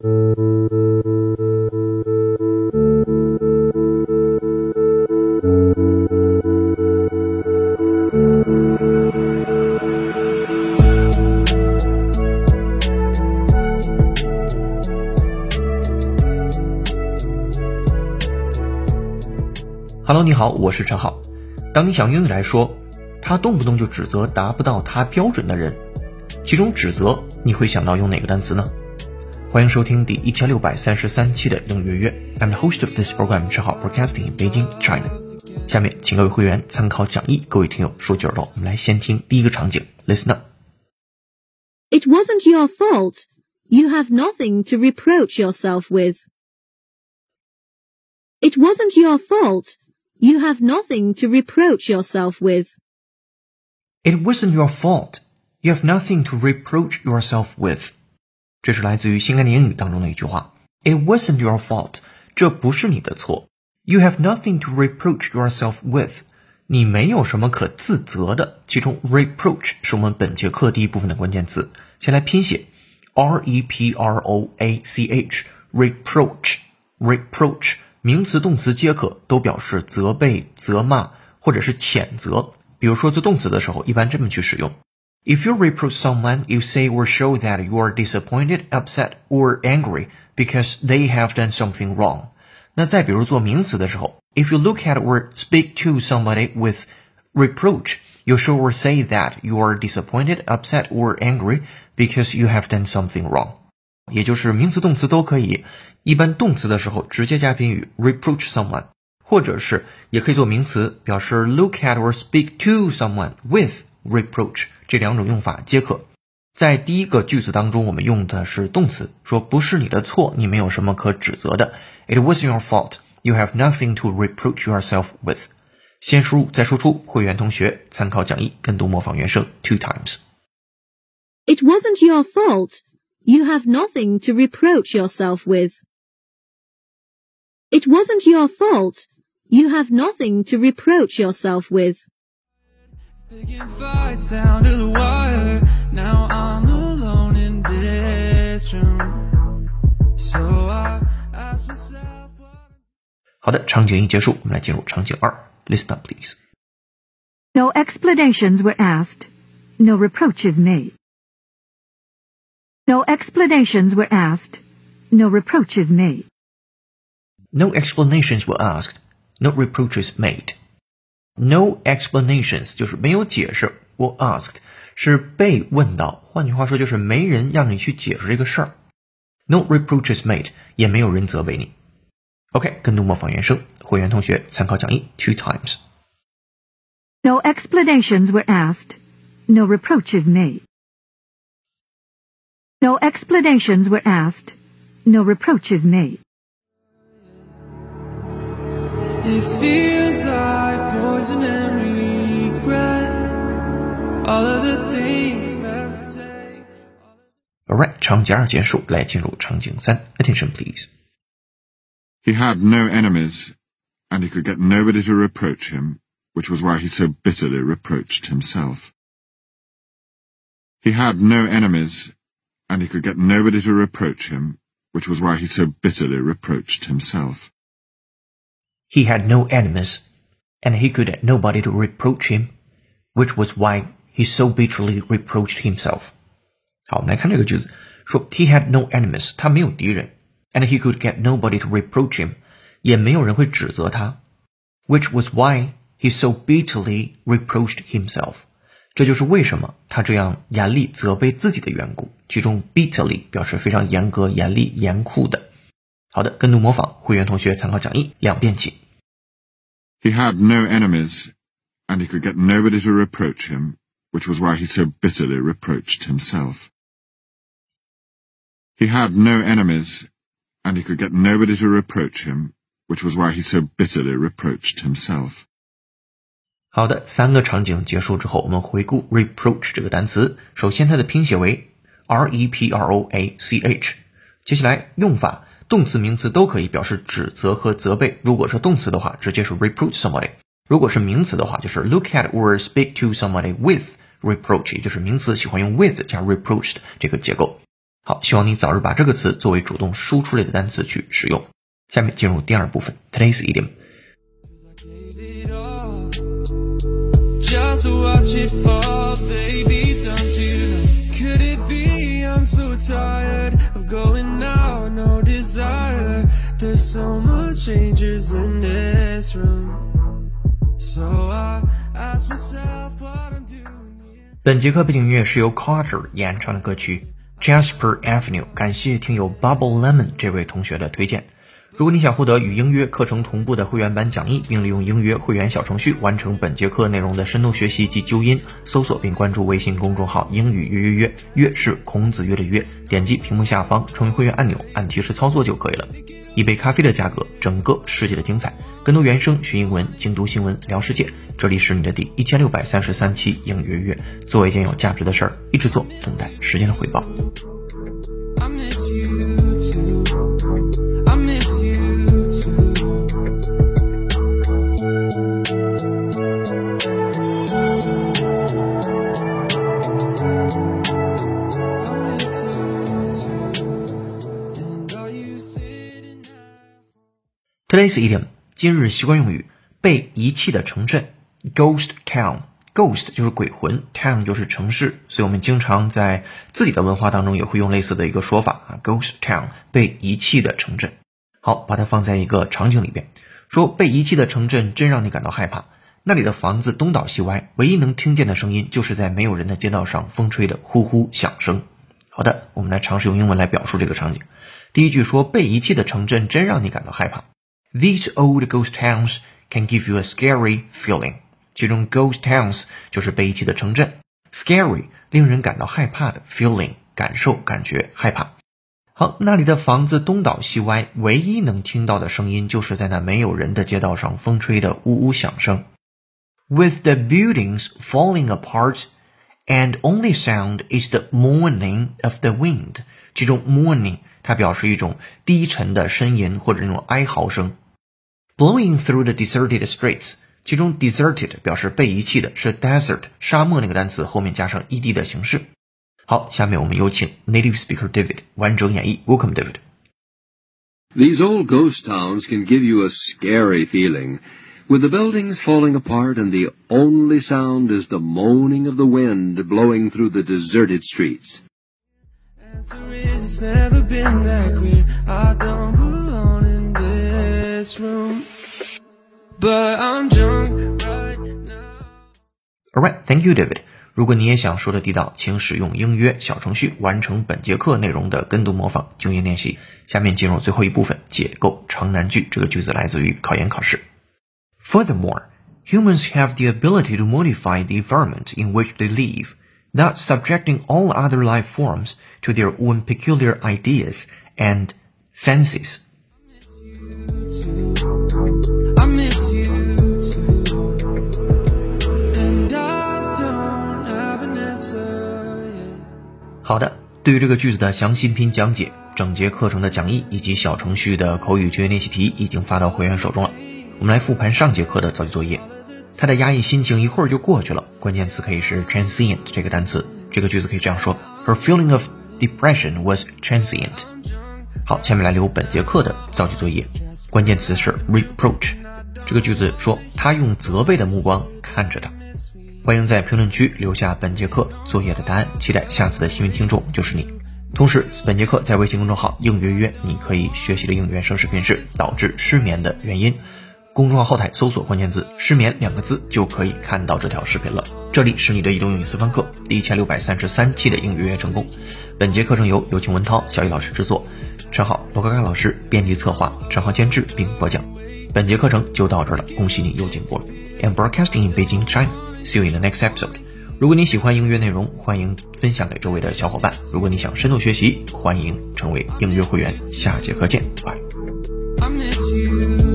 Hello，你好，我是陈浩。当你想用英语来说，他动不动就指责达不到他标准的人，其中指责你会想到用哪个单词呢？欢迎收听第一千六百三十三期的英语约。I'm the host of this program，陈浩，broadcasting in Beijing, China。下面请各位会员参考讲义，各位听友竖起耳朵，我们来先听第一个场景，Listen up。 It wasn't your fault. You have nothing to reproach yourself with. It wasn't your fault. You have nothing to reproach yourself with. It wasn't your fault. You have nothing to reproach yourself with. 这是来自于新概念英语当中的一句话。It wasn't your fault. 这不是你的错。You have nothing to reproach yourself with. 你没有什么可自责的。其中 reproach 是我们本节课第一部分的关键词。先来拼写，r e p r o a c h reproach reproach 名词、动词皆可，都表示责备、责骂或者是谴责。比如说做动词的时候，一般这么去使用。If you reproach someone, you say or show that you are disappointed, upset, or angry because they have done something wrong. 那再比如做名词的时候，If you look at or speak to somebody with reproach, you show or say that you are disappointed, upset, or angry because you have done something wrong. 也就是名词、动词都可以。一般动词的时候直接加宾语 reproach someone，或者是也可以做名词，表示 look at or speak to someone with reproach，这两种用法皆可。在第一个句子当中，我们用的是动词，说不是你的错，你没有什么可指责的。It wasn't your fault. You have nothing to reproach yourself with. 先输入再输出，会员同学参考讲义，跟读模仿原声 two times. It wasn't your fault. You have nothing to reproach yourself with. It wasn't your fault. You have nothing to reproach yourself with. Picking fights down to the wire. Now I'm alone in this room. So I ask myself what. 好的，场景一结束，我们来进入场景二。Listen up, please. No explanations were asked. No reproaches made. No explanations were asked. No reproaches made. No explanations were asked. No reproaches made. No explanations 就是没有解释，were asked 是被问到，换句话说就是没人让你去解释这个事儿。No reproaches made 也没有人责备你。OK，跟读模仿原声，会员同学参考讲义 two times。 No explanations were asked. No reproaches made. No explanations were asked. No reproaches made. It feels like poison and regret. All of the things that I say. Alright，场景二结束，来进入场景三。Attention please。 He had no enemies, and he could get nobody to reproach him, which was why he so bitterly reproached himself. He had no enemies, and he could get nobody to reproach him, which was why he so bitterly reproached himself. He had no enemies, and he could get nobody to reproach him, which was why he so bitterly reproached himself. 好，我们来看这个句子，说 he had no enemies，他没有敌人，and he could get nobody to reproach him，也没有人会指责他，which was why he so bitterly reproached himself。这就是为什么他这样严厉责备自己的缘故。其中 bitterly 表示非常严格、严厉、严酷的。好的，跟读模仿，会员同学参考讲义，两遍起。 He had no enemies, and he could get nobody to reproach him, which was why he so bitterly reproached himself. He had no enemies, and he could get nobody to reproach him, which was why he so bitterly reproached himself. 好的，三个场景结束之后，我们回顾 reproach 这个单词。首先，它的拼写为 r e p r o a c h。接下来用法， 动词、名词都可以表示指责和责备。如果是动词的话，直接是 reproach somebody；如果是名词的话，就是 look at or speak to somebody with reproach，也就是名词喜欢用 with 加 reproach 的这个结构。好，希望你早日把这个词作为主动输出类的单词去使用。下面进入第二部分，Today's idiom。just watch it fall, baby. So much changes in this room. So I ask myself what I'm doing here. 本节课背景音乐是由 Carter 演唱的歌曲 Jasper Avenue，感谢听友 Bubble Lemon 这位同学的推荐。如果你想获得与英约课程同步的会员版讲义，并利用英约会员小程序完成本节课内容的深度学习及纠音，搜索并关注微信公众号“英语约约约”，约是孔子约的约，点击屏幕下方成为会员按钮，按提示操作就可以了。一杯咖啡的价格，整个世界的精彩。跟读原声学英文，精读新闻聊世界。这里是你的第一千六百三十三期英语约约，做一件有价值的事儿，一直做，等待时间的回报。Today's idiom 今日习惯用语被遗弃的城镇 ghost town。ghost 就是鬼魂，town 就是城市，所以我们经常在自己的文化当中也会用类似的一个说法啊，ghost town 被遗弃的城镇。好，把它放在一个场景里边，说被遗弃的城镇真让你感到害怕。那里的房子东倒西歪，唯一能听见的声音就是在没有人的街道上风吹的呼呼响声。好的，我们来尝试用英文来表述这个场景。第一句说被遗弃的城镇真让你感到害怕。These old ghost towns can give you a scary feeling。其中 ghost towns 就是被遗弃的城镇，scary 令人感到害怕的 feeling 感受感觉害怕。好，那里的房子东倒西歪，唯一能听到的声音就是在那没有人的街道上风吹的呜呜响声。With the buildings falling apart, and only sound is the mourning of the wind。其中 mourning 它表示一种低沉的呻吟或者那种哀嚎声。Blowing through the deserted streets，其中 deserted 表示被遗弃的，是 desert 沙漠那个单词后面加上 ed 的形式。好，下面我们有请 native speaker David 完整演绎。Welcome, David。 These old ghost towns can give you a scary feeling. With the buildings falling apart and the only sound is the moaning of the wind blowing through the deserted streets. Answer is it's never been that clear. I don't belong in this room. But I'm drunk right now. Alright, thank you, David. 如果你也想说的地道，请使用英约小程序完成本节课内容的跟读模仿、纠音练习。下面进入最后一部分，解构长难句。这个句子来自于考研考试。Furthermore, humans have the ability to modify the environment in which they live, Thus subjecting all other life forms to their own peculiar ideas and fancies. I. 好的，对于这个句子的详细拼讲解、整节课程的讲义以及小程序的口语绝练习题已经发到会员手中了。我们来复盘上节课的造句作业。他的压抑心情一会儿就过去了，关键词可以是 transient 这个单词。这个句子可以这样说：Her feeling of depression was transient。好，下面来留本节课的造句作业，关键词是 reproach。这个句子说他用责备的目光看着他。欢迎在评论区留下本节课作业的答案，期待下次的幸运听众就是你。同时，本节课在微信公众号“应约约”，你可以学习的应援声视频是导致失眠的原因。公众号后台搜索关键字“失眠”两个字，就可以看到这条视频了。这里是你的移动英语私房课第一千六百三十三期的应约约成功。本节课程由有请文涛、小雨老师制作，陈浩、罗嘎嘎老师编辑策划，陈浩监制并播讲。本节课程就到这儿了，恭喜你又进步了。And broadcasting in Beijing, China. See you in the next episode. 如果你喜欢音乐内容，欢迎分享给周围的小伙伴。如果你想深度学习，欢迎成为应约会员。下节课见，拜。I miss you